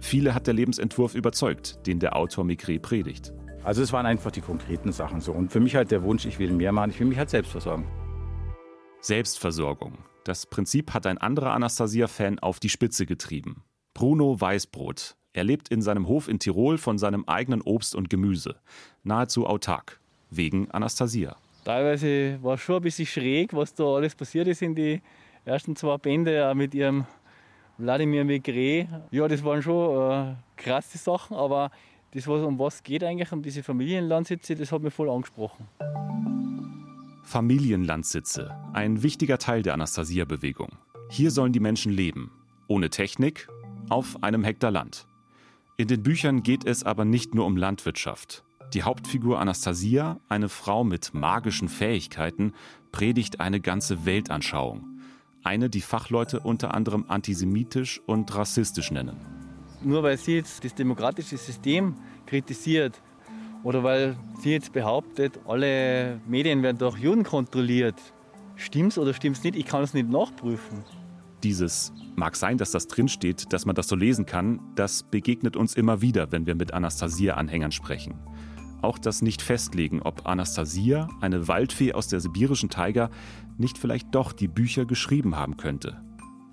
[SPEAKER 11] Viele hat der Lebensentwurf überzeugt, den der Autor Migré predigt.
[SPEAKER 10] Also es waren einfach die konkreten Sachen so. Und für mich halt der Wunsch, ich will mehr machen, ich will mich halt selbst versorgen.
[SPEAKER 11] Selbstversorgung. Das Prinzip hat ein anderer Anastasia-Fan auf die Spitze getrieben. Bruno Weißbrot. Er lebt in seinem Hof in Tirol von seinem eigenen Obst und Gemüse. Nahezu autark. Wegen Anastasia.
[SPEAKER 12] Teilweise war es schon ein bisschen schräg, was da alles passiert ist in die ersten zwei Bände, auch mit ihrem Wladimir Maigret. Ja, das waren schon äh, krasse Sachen, aber das, was, um was geht eigentlich, um diese Familienlandsitze, das hat mich voll angesprochen.
[SPEAKER 11] Familienlandsitze, ein wichtiger Teil der Anastasia-Bewegung. Hier sollen die Menschen leben, ohne Technik, auf einem Hektar Land. In den Büchern geht es aber nicht nur um Landwirtschaft. Die Hauptfigur Anastasia, eine Frau mit magischen Fähigkeiten, predigt eine ganze Weltanschauung. Eine, die Fachleute unter anderem antisemitisch und rassistisch nennen.
[SPEAKER 12] Nur weil sie jetzt das demokratische System kritisiert oder weil sie jetzt behauptet, alle Medien werden durch Juden kontrolliert, stimmt's oder stimmt's nicht? Ich kann es nicht nachprüfen.
[SPEAKER 11] Dieses mag sein, dass das drinsteht, dass man das so lesen kann, das begegnet uns immer wieder, wenn wir mit Anastasia-Anhängern sprechen. Auch das Nicht-Festlegen, ob Anastasia, eine Waldfee aus der sibirischen Taiga, nicht vielleicht doch die Bücher geschrieben haben könnte.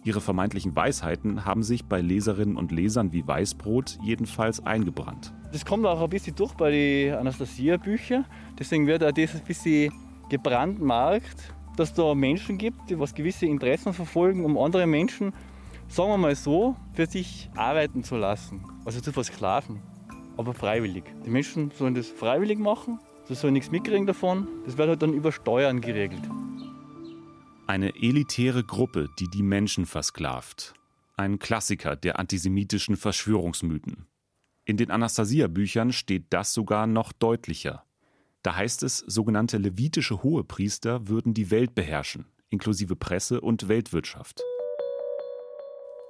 [SPEAKER 11] Ihre vermeintlichen Weisheiten haben sich bei Leserinnen und Lesern wie Weißbrot jedenfalls eingebrannt.
[SPEAKER 12] Das kommt auch ein bisschen durch bei den Anastasia-Büchern. Deswegen wird auch das ein bisschen gebrandmarkt, dass da Menschen gibt, die was gewisse Interessen verfolgen, um andere Menschen, sagen wir mal so, für sich arbeiten zu lassen. Also zu versklaven. Aber freiwillig. Die Menschen sollen das freiwillig machen, sie sollen nichts mitkriegen davon. Das wird halt dann über Steuern geregelt.
[SPEAKER 11] Eine elitäre Gruppe, die die Menschen versklavt. Ein Klassiker der antisemitischen Verschwörungsmythen. In den Anastasia-Büchern steht das sogar noch deutlicher. Da heißt es, sogenannte levitische Hohepriester würden die Welt beherrschen, inklusive Presse und Weltwirtschaft.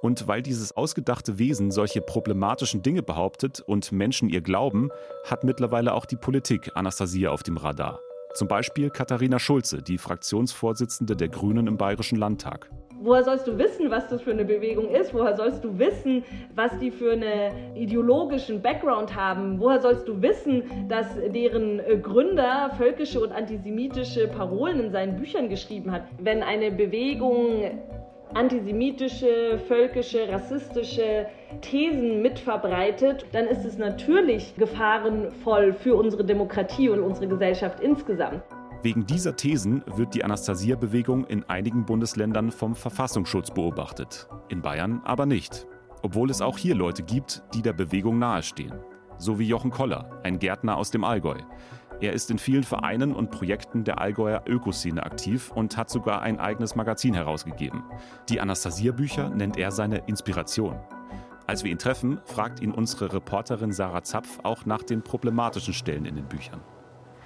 [SPEAKER 11] Und weil dieses ausgedachte Wesen solche problematischen Dinge behauptet und Menschen ihr glauben, hat mittlerweile auch die Politik Anastasia auf dem Radar. Zum Beispiel Katharina Schulze, die Fraktionsvorsitzende der Grünen im Bayerischen Landtag.
[SPEAKER 13] Woher sollst du wissen, was das für eine Bewegung ist? Woher sollst du wissen, was die für einen ideologischen Background haben? Woher sollst du wissen, dass deren äh, Gründer völkische und antisemitische Parolen in seinen Büchern geschrieben hat? Wenn eine Bewegung antisemitische, völkische, rassistische Thesen mitverbreitet, dann ist es natürlich gefahrenvoll für unsere Demokratie und unsere Gesellschaft insgesamt.
[SPEAKER 11] Wegen dieser Thesen wird die Anastasia-Bewegung in einigen Bundesländern vom Verfassungsschutz beobachtet, in Bayern aber nicht. Obwohl es auch hier Leute gibt, die der Bewegung nahestehen. So wie Jochen Koller, ein Gärtner aus dem Allgäu. Er ist in vielen Vereinen und Projekten der Allgäuer Ökoszene aktiv und hat sogar ein eigenes Magazin herausgegeben. Die Anastasia-Bücher nennt er seine Inspiration. Als wir ihn treffen, fragt ihn unsere Reporterin Sarah Zapf auch nach den problematischen Stellen in den Büchern.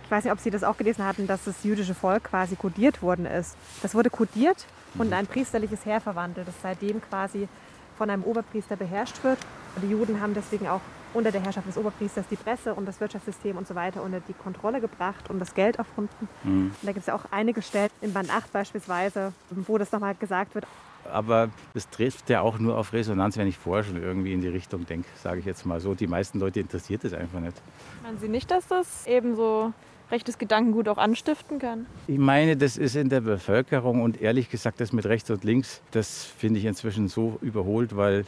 [SPEAKER 14] Ich weiß nicht, ob Sie das auch gelesen hatten, dass das jüdische Volk quasi kodiert worden ist. Das wurde kodiert und in ein priesterliches Heer verwandelt, das seitdem quasi von einem Oberpriester beherrscht wird. Und die Juden haben deswegen auch unter der Herrschaft des Oberpriesters die Presse und das Wirtschaftssystem und so weiter unter die Kontrolle gebracht und das Geld erfunden. Mhm. Und da gibt es ja auch einige Stellen, in Band 8 beispielsweise, wo das nochmal gesagt wird.
[SPEAKER 10] Aber das trifft ja auch nur auf Resonanz, wenn ich vorher schon irgendwie in die Richtung denke, sage ich jetzt mal so. Die meisten Leute interessiert es einfach nicht.
[SPEAKER 14] Meinen Sie nicht, dass das eben so rechtes Gedankengut auch anstiften kann?
[SPEAKER 10] Ich meine, das ist in der Bevölkerung und ehrlich gesagt, das mit rechts und links, das finde ich inzwischen so überholt, weil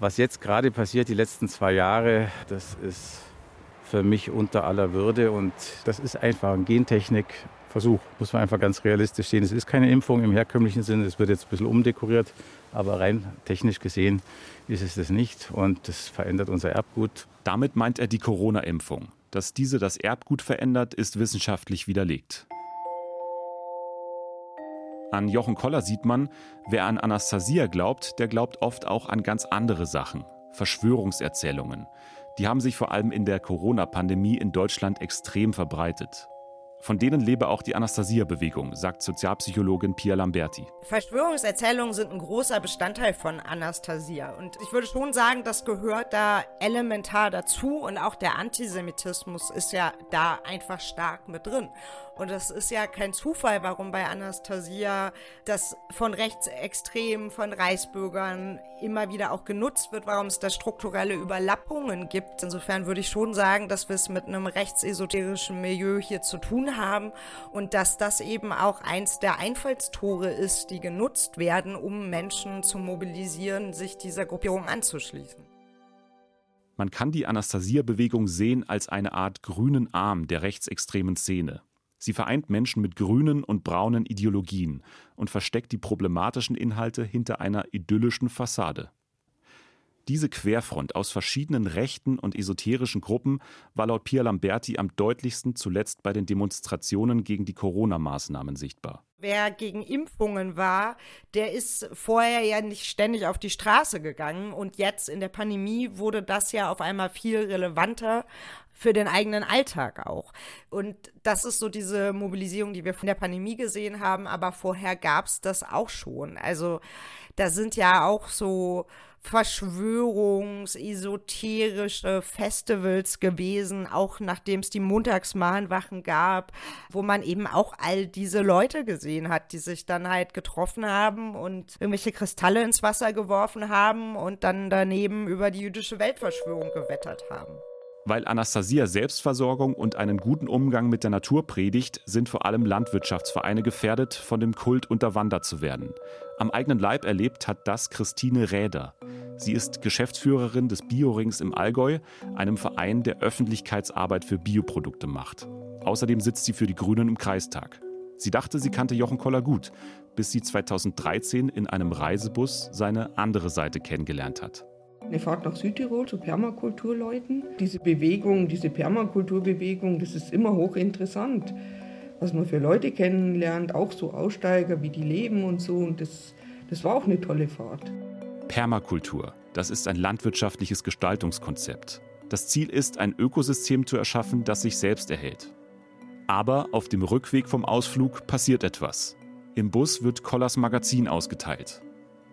[SPEAKER 10] was jetzt gerade passiert, die letzten zwei Jahre, das ist für mich unter aller Würde und das ist einfach ein Gentechnikversuch, muss man einfach ganz realistisch sehen. Es ist keine Impfung im herkömmlichen Sinne, es wird jetzt ein bisschen umdekoriert, aber rein technisch gesehen ist es das nicht und das verändert unser Erbgut.
[SPEAKER 11] Damit meint er die Corona-Impfung. Dass diese das Erbgut verändert, ist wissenschaftlich widerlegt. An Jochen Koller sieht man, wer an Anastasia glaubt, der glaubt oft auch an ganz andere Sachen. Verschwörungserzählungen. Die haben sich vor allem in der Corona-Pandemie in Deutschland extrem verbreitet. Von denen lebe auch die Anastasia-Bewegung, sagt Sozialpsychologin Pia Lamberti.
[SPEAKER 15] Verschwörungserzählungen sind ein großer Bestandteil von Anastasia. Und ich würde schon sagen, das gehört da elementar dazu. Und auch der Antisemitismus ist ja da einfach stark mit drin. Und das ist ja kein Zufall, warum bei Anastasia das von Rechtsextremen, von Reichsbürgern immer wieder auch genutzt wird, warum es da strukturelle Überlappungen gibt. Insofern würde ich schon sagen, dass wir es mit einem rechtsesoterischen Milieu hier zu tun haben und dass das eben auch eins der Einfallstore ist, die genutzt werden, um Menschen zu mobilisieren, sich dieser Gruppierung anzuschließen.
[SPEAKER 11] Man kann die Anastasia-Bewegung sehen als eine Art grünen Arm der rechtsextremen Szene. Sie vereint Menschen mit grünen und braunen Ideologien und versteckt die problematischen Inhalte hinter einer idyllischen Fassade. Diese Querfront aus verschiedenen rechten und esoterischen Gruppen war laut Pia Lamberti am deutlichsten zuletzt bei den Demonstrationen gegen die Corona-Maßnahmen sichtbar.
[SPEAKER 15] Wer gegen Impfungen war, der ist vorher ja nicht ständig auf die Straße gegangen und jetzt in der Pandemie wurde das ja auf einmal viel relevanter für den eigenen Alltag auch. Und das ist so diese Mobilisierung, die wir von der Pandemie gesehen haben, aber vorher gab es das auch schon. Also da sind ja auch so verschwörungsesoterische Festivals gewesen, auch nachdem es die Montagsmahnwachen gab, wo man eben auch all diese Leute gesehen hat, die sich dann halt getroffen haben und irgendwelche Kristalle ins Wasser geworfen haben und dann daneben über die jüdische Weltverschwörung gewettert haben.
[SPEAKER 11] Weil Anastasia Selbstversorgung und einen guten Umgang mit der Natur predigt, sind vor allem Landwirtschaftsvereine gefährdet, von dem Kult unterwandert zu werden. Am eigenen Leib erlebt hat das Christine Räder. Sie ist Geschäftsführerin des Biorings im Allgäu, einem Verein, der Öffentlichkeitsarbeit für Bioprodukte macht. Außerdem sitzt sie für die Grünen im Kreistag. Sie dachte, sie kannte Jochen Koller gut, bis sie 2013 in einem Reisebus seine andere Seite kennengelernt hat
[SPEAKER 16] eine Fahrt nach Südtirol zu Permakulturleuten. Diese Bewegung, diese Permakulturbewegung, das ist immer hochinteressant, was man für Leute kennenlernt, auch so Aussteiger, wie die leben und so. Und das, das war auch eine tolle Fahrt.
[SPEAKER 11] Permakultur, das ist ein landwirtschaftliches Gestaltungskonzept. Das Ziel ist, ein Ökosystem zu erschaffen, das sich selbst erhält. Aber auf dem Rückweg vom Ausflug passiert etwas. Im Bus wird Kollers Magazin ausgeteilt.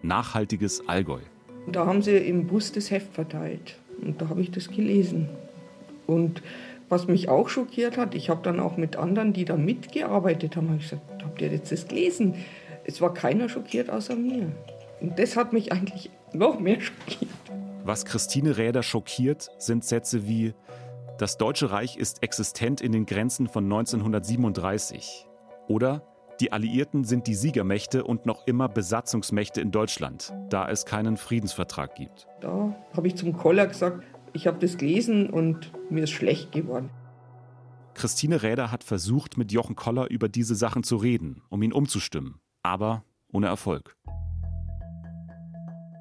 [SPEAKER 11] Nachhaltiges Allgäu.
[SPEAKER 16] Und da haben sie im Bus das Heft verteilt. Und da habe ich das gelesen. Und was mich auch schockiert hat, ich habe dann auch mit anderen, die da mitgearbeitet haben, hab gesagt, habt ihr jetzt das gelesen? Es war keiner schockiert außer mir. Und das hat mich eigentlich noch mehr schockiert.
[SPEAKER 11] Was Christine Räder schockiert, sind Sätze wie Das Deutsche Reich ist existent in den Grenzen von 1937 oder die Alliierten sind die Siegermächte und noch immer Besatzungsmächte in Deutschland, da es keinen Friedensvertrag gibt.
[SPEAKER 16] Da habe ich zum Koller gesagt, ich habe das gelesen und mir ist schlecht geworden.
[SPEAKER 11] Christine Räder hat versucht, mit Jochen Koller über diese Sachen zu reden, um ihn umzustimmen, aber ohne Erfolg.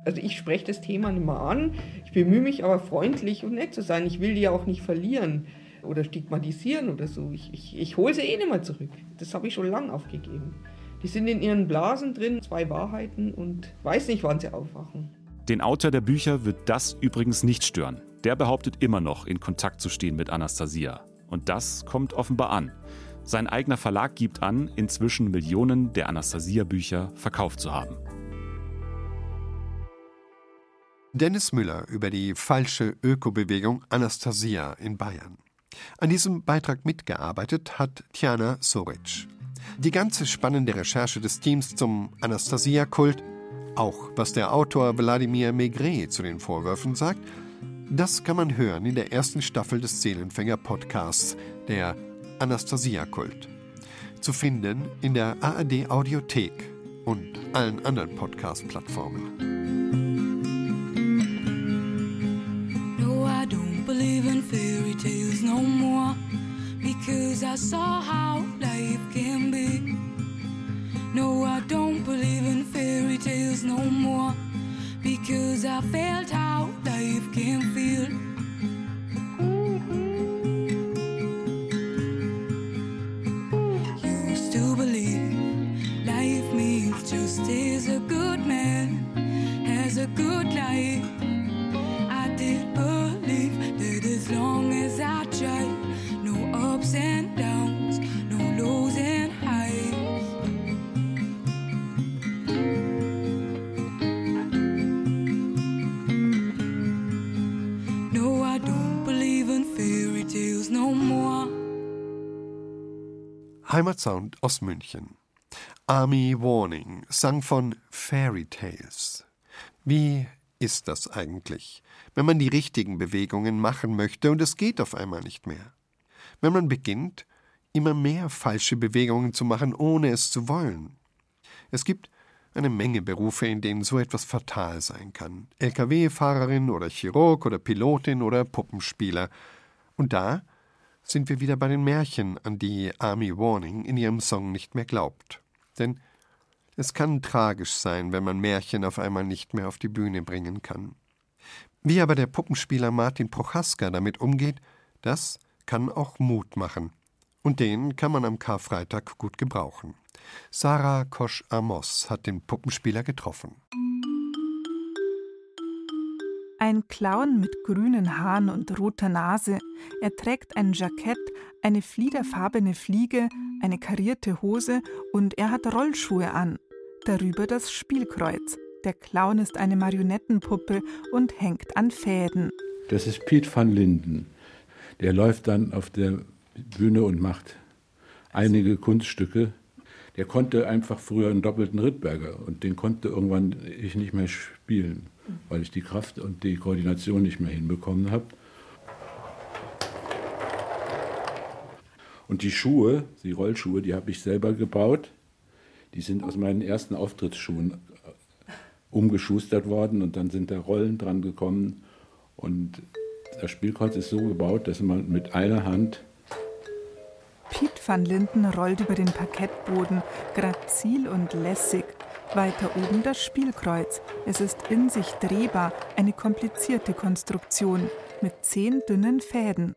[SPEAKER 16] Also ich spreche das Thema nicht mehr an, ich bemühe mich aber freundlich und nett zu sein. Ich will die ja auch nicht verlieren oder stigmatisieren oder so. Ich, ich, ich hole sie eh nicht mehr zurück. Das habe ich schon lange aufgegeben. Die sind in ihren Blasen drin, zwei Wahrheiten und weiß nicht, wann sie aufwachen.
[SPEAKER 11] Den Autor der Bücher wird das übrigens nicht stören. Der behauptet immer noch, in Kontakt zu stehen mit Anastasia. Und das kommt offenbar an. Sein eigener Verlag gibt an, inzwischen Millionen der Anastasia-Bücher verkauft zu haben.
[SPEAKER 2] Dennis Müller über die falsche Ökobewegung Anastasia in Bayern. An diesem Beitrag mitgearbeitet hat Tjana Soric. Die ganze spannende Recherche des Teams zum Anastasia-Kult, auch was der Autor Wladimir Maigret zu den Vorwürfen sagt, das kann man hören in der ersten Staffel des Seelenfänger-Podcasts, der Anastasia-Kult. Zu finden in der ARD-Audiothek und allen anderen Podcast-Plattformen. No more because I saw how life can be. No, I don't believe in fairy tales no more because I felt how life can feel. Used to believe life means just as a good man has a good life. Heimatsound aus München. Army Warning sang von Fairy Tales. Wie ist das eigentlich, wenn man die richtigen Bewegungen machen möchte und es geht auf einmal nicht mehr? Wenn man beginnt, immer mehr falsche Bewegungen zu machen, ohne es zu wollen. Es gibt eine Menge Berufe, in denen so etwas fatal sein kann. Lkw-Fahrerin oder Chirurg oder Pilotin oder Puppenspieler. Und da sind wir wieder bei den Märchen, an die Army Warning in ihrem Song nicht mehr glaubt. Denn es kann tragisch sein, wenn man Märchen auf einmal nicht mehr auf die Bühne bringen kann. Wie aber der Puppenspieler Martin Prochaska damit umgeht, das kann auch Mut machen. Und den kann man am Karfreitag gut gebrauchen. Sarah Kosch-Amos hat den Puppenspieler getroffen.
[SPEAKER 17] Ein Clown mit grünen Haaren und roter Nase. Er trägt ein Jackett, eine fliederfarbene Fliege, eine karierte Hose und er hat Rollschuhe an. Darüber das Spielkreuz. Der Clown ist eine Marionettenpuppe und hängt an Fäden.
[SPEAKER 18] Das ist Piet van Linden. Der läuft dann auf der Bühne und macht einige Kunststücke. Der konnte einfach früher einen doppelten Rittberger und den konnte irgendwann ich nicht mehr spielen, weil ich die Kraft und die Koordination nicht mehr hinbekommen habe. Und die Schuhe, die Rollschuhe, die habe ich selber gebaut. Die sind aus meinen ersten Auftrittsschuhen äh, umgeschustert worden und dann sind da Rollen dran gekommen. Und das Spielkreuz ist so gebaut, dass man mit einer Hand
[SPEAKER 17] Piet van Linden rollt über den Parkettboden, grazil und lässig. Weiter oben das Spielkreuz. Es ist in sich drehbar, eine komplizierte Konstruktion mit zehn dünnen Fäden.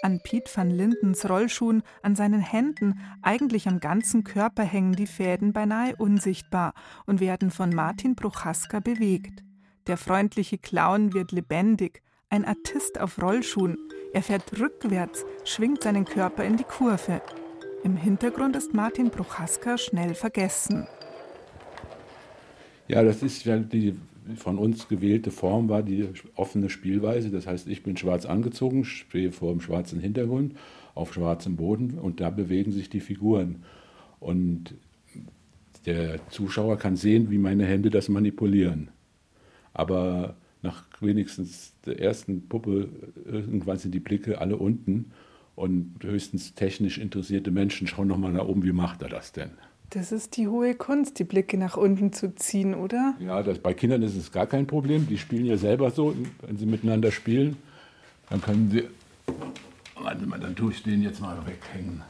[SPEAKER 17] An Piet van Lindens Rollschuhen, an seinen Händen, eigentlich am ganzen Körper hängen die Fäden beinahe unsichtbar und werden von Martin Prochaska bewegt. Der freundliche Clown wird lebendig, ein Artist auf Rollschuhen. Er fährt rückwärts, schwingt seinen Körper in die Kurve. Im Hintergrund ist Martin Prochaska schnell vergessen.
[SPEAKER 18] Ja, das ist ja die von uns gewählte Form war die offene Spielweise. Das heißt, ich bin schwarz angezogen, stehe vor einem schwarzen Hintergrund auf schwarzem Boden und da bewegen sich die Figuren. Und der Zuschauer kann sehen, wie meine Hände das manipulieren. Aber nach wenigstens der ersten Puppe irgendwann sind die Blicke alle unten und höchstens technisch interessierte Menschen schauen nochmal nach oben, wie macht er das denn?
[SPEAKER 17] Das ist die hohe Kunst, die Blicke nach unten zu ziehen, oder?
[SPEAKER 18] Ja, das, bei Kindern ist es gar kein Problem. Die spielen ja selber so, wenn sie miteinander spielen. Dann können sie. Warte mal, dann tue ich den jetzt mal weghängen.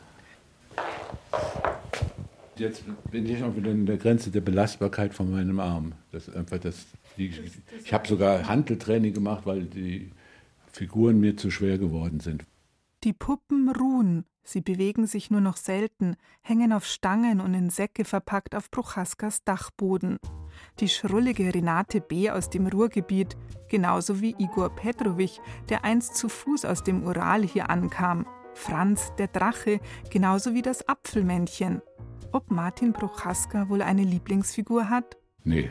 [SPEAKER 18] Jetzt bin ich auch wieder an der Grenze der Belastbarkeit von meinem Arm. Das einfach das, die, ich habe sogar Handeltraining gemacht, weil die Figuren mir zu schwer geworden sind.
[SPEAKER 17] Die Puppen ruhen, sie bewegen sich nur noch selten, hängen auf Stangen und in Säcke verpackt auf Prochaskas Dachboden. Die schrullige Renate B. aus dem Ruhrgebiet, genauso wie Igor Petrovic, der einst zu Fuß aus dem Ural hier ankam. Franz, der Drache, genauso wie das Apfelmännchen. Ob Martin Prochaska wohl eine Lieblingsfigur hat?
[SPEAKER 18] Nee.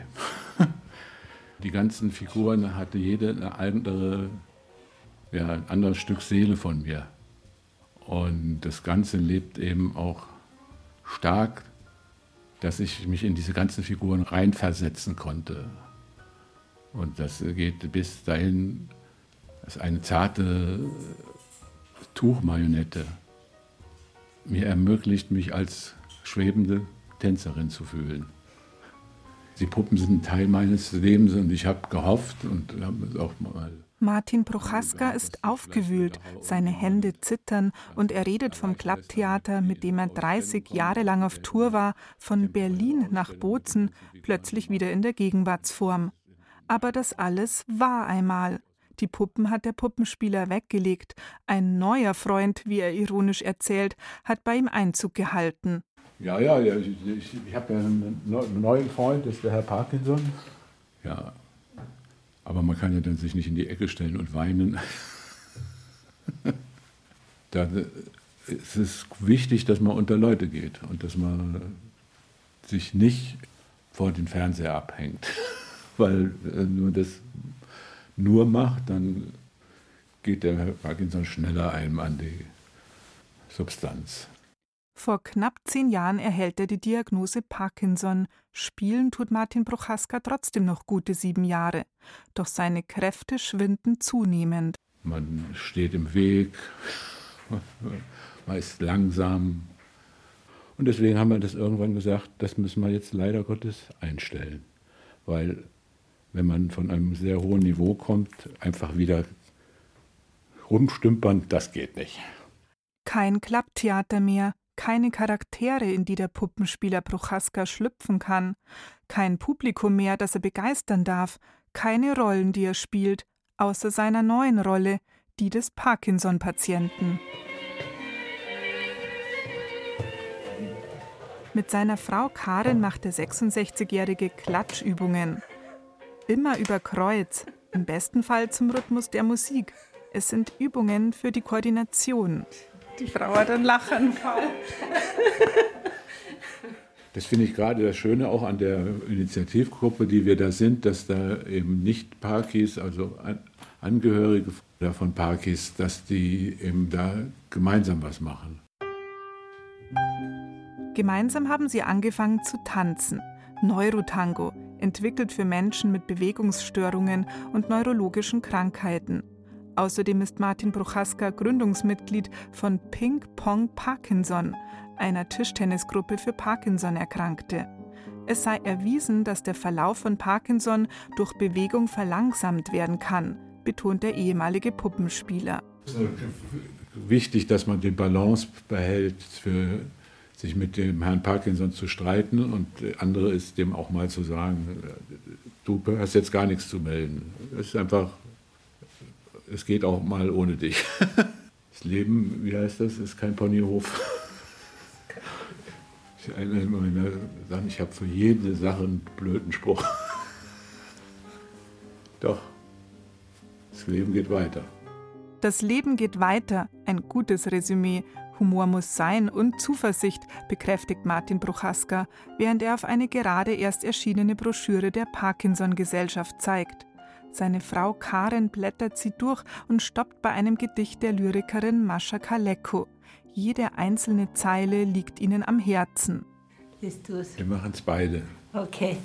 [SPEAKER 18] Die ganzen Figuren hatte jede eine andere, ja, ein anderes Stück Seele von mir. Und das Ganze lebt eben auch stark, dass ich mich in diese ganzen Figuren reinversetzen konnte. Und das geht bis dahin, dass eine zarte Tuchmarionette mir ermöglicht, mich als schwebende Tänzerin zu fühlen. Die Puppen sind Teil meines Lebens und ich habe gehofft und habe auch mal
[SPEAKER 17] Martin Prochaska ist aufgewühlt, seine Hände zittern und er redet vom Klapptheater, mit dem er 30 Jahre lang auf Tour war, von Berlin nach Bozen, plötzlich wieder in der Gegenwartsform. Aber das alles war einmal. Die Puppen hat der Puppenspieler weggelegt. Ein neuer Freund, wie er ironisch erzählt, hat bei ihm Einzug gehalten.
[SPEAKER 18] Ja, ja, ich, ich, ich habe ja einen neuen Freund, das ist der Herr Parkinson. Ja, aber man kann ja dann sich nicht in die Ecke stellen und weinen. da ist es wichtig, dass man unter Leute geht und dass man sich nicht vor den Fernseher abhängt. Weil wenn man das nur macht, dann geht der Parkinson schneller einem an die Substanz.
[SPEAKER 17] Vor knapp zehn Jahren erhält er die Diagnose Parkinson. Spielen tut Martin Prochaska trotzdem noch gute sieben Jahre. Doch seine Kräfte schwinden zunehmend.
[SPEAKER 18] Man steht im Weg, man ist langsam. Und deswegen haben wir das irgendwann gesagt, das müssen wir jetzt leider Gottes einstellen. Weil wenn man von einem sehr hohen Niveau kommt, einfach wieder rumstümpern, das geht nicht.
[SPEAKER 17] Kein Klapptheater mehr, keine Charaktere, in die der Puppenspieler Prochaska schlüpfen kann, kein Publikum mehr, das er begeistern darf, keine Rollen, die er spielt, außer seiner neuen Rolle, die des Parkinson-Patienten. Mit seiner Frau Karin macht der 66-jährige Klatschübungen. Immer über Kreuz, im besten Fall zum Rhythmus der Musik. Es sind Übungen für die Koordination.
[SPEAKER 7] Die Frau hat einen Lachanfall.
[SPEAKER 18] Das finde ich gerade das Schöne auch an der Initiativgruppe, die wir da sind, dass da eben nicht Parkis, also Angehörige von Parkis, dass die eben da gemeinsam was machen.
[SPEAKER 17] Gemeinsam haben sie angefangen zu tanzen. Neurotango, entwickelt für Menschen mit Bewegungsstörungen und neurologischen Krankheiten. Außerdem ist Martin Prochaska Gründungsmitglied von Ping Pong Parkinson, einer Tischtennisgruppe für Parkinson-Erkrankte. Es sei erwiesen, dass der Verlauf von Parkinson durch Bewegung verlangsamt werden kann, betont der ehemalige Puppenspieler.
[SPEAKER 18] Es ist wichtig, dass man die Balance behält, für sich mit dem Herrn Parkinson zu streiten und andere ist dem auch mal zu sagen, du hast jetzt gar nichts zu melden. Es ist einfach es geht auch mal ohne dich. Das Leben, wie heißt das, ist kein Ponyhof. Ich erinnere immer sagen, ich habe für jede Sache einen blöden Spruch. Doch, das Leben geht weiter.
[SPEAKER 17] Das Leben geht weiter, ein gutes Resümee. Humor muss sein und Zuversicht, bekräftigt Martin Bruchaska, während er auf eine gerade erst erschienene Broschüre der Parkinson-Gesellschaft zeigt. Seine Frau Karen blättert sie durch und stoppt bei einem Gedicht der Lyrikerin Mascha Kaleko. Jede einzelne Zeile liegt ihnen am Herzen.
[SPEAKER 18] Wir machen es beide.
[SPEAKER 19] Okay.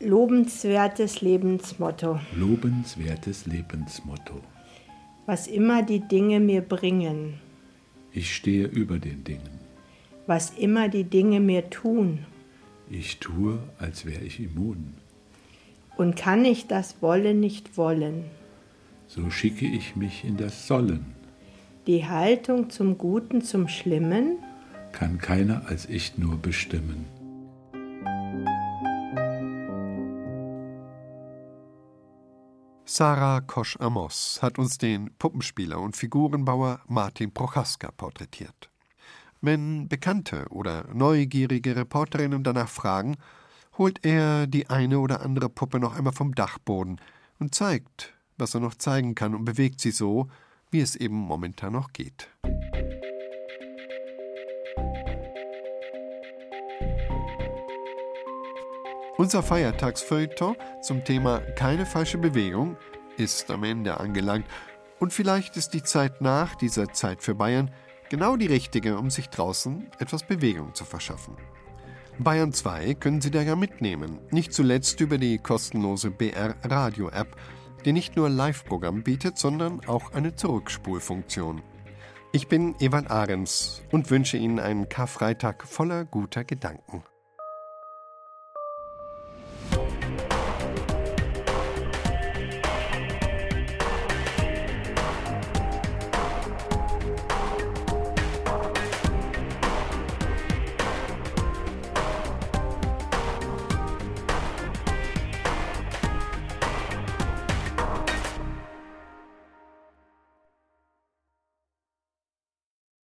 [SPEAKER 19] Lobenswertes Lebensmotto.
[SPEAKER 18] Lobenswertes Lebensmotto.
[SPEAKER 19] Was immer die Dinge mir bringen.
[SPEAKER 18] Ich stehe über den Dingen.
[SPEAKER 19] Was immer die Dinge mir tun.
[SPEAKER 18] Ich tue, als wäre ich immun.
[SPEAKER 19] Und kann ich das Wollen nicht wollen?
[SPEAKER 18] So schicke ich mich in das Sollen.
[SPEAKER 19] Die Haltung zum Guten, zum Schlimmen?
[SPEAKER 18] Kann keiner als ich nur bestimmen.
[SPEAKER 2] Sarah Kosch-Amos hat uns den Puppenspieler und Figurenbauer Martin Prochaska porträtiert. Wenn bekannte oder neugierige Reporterinnen danach fragen, holt er die eine oder andere Puppe noch einmal vom Dachboden und zeigt, was er noch zeigen kann und bewegt sie so, wie es eben momentan noch geht. Unser Feiertagsfeuilleton zum Thema Keine falsche Bewegung ist am Ende angelangt. Und vielleicht ist die Zeit nach dieser Zeit für Bayern genau die richtige, um sich draußen etwas Bewegung zu verschaffen. Bayern 2 können Sie da ja mitnehmen, nicht zuletzt über die kostenlose BR Radio App, die nicht nur Live-Programm bietet, sondern auch eine Zurückspulfunktion. Ich bin Evan Ahrens und wünsche Ihnen einen Karfreitag voller guter Gedanken.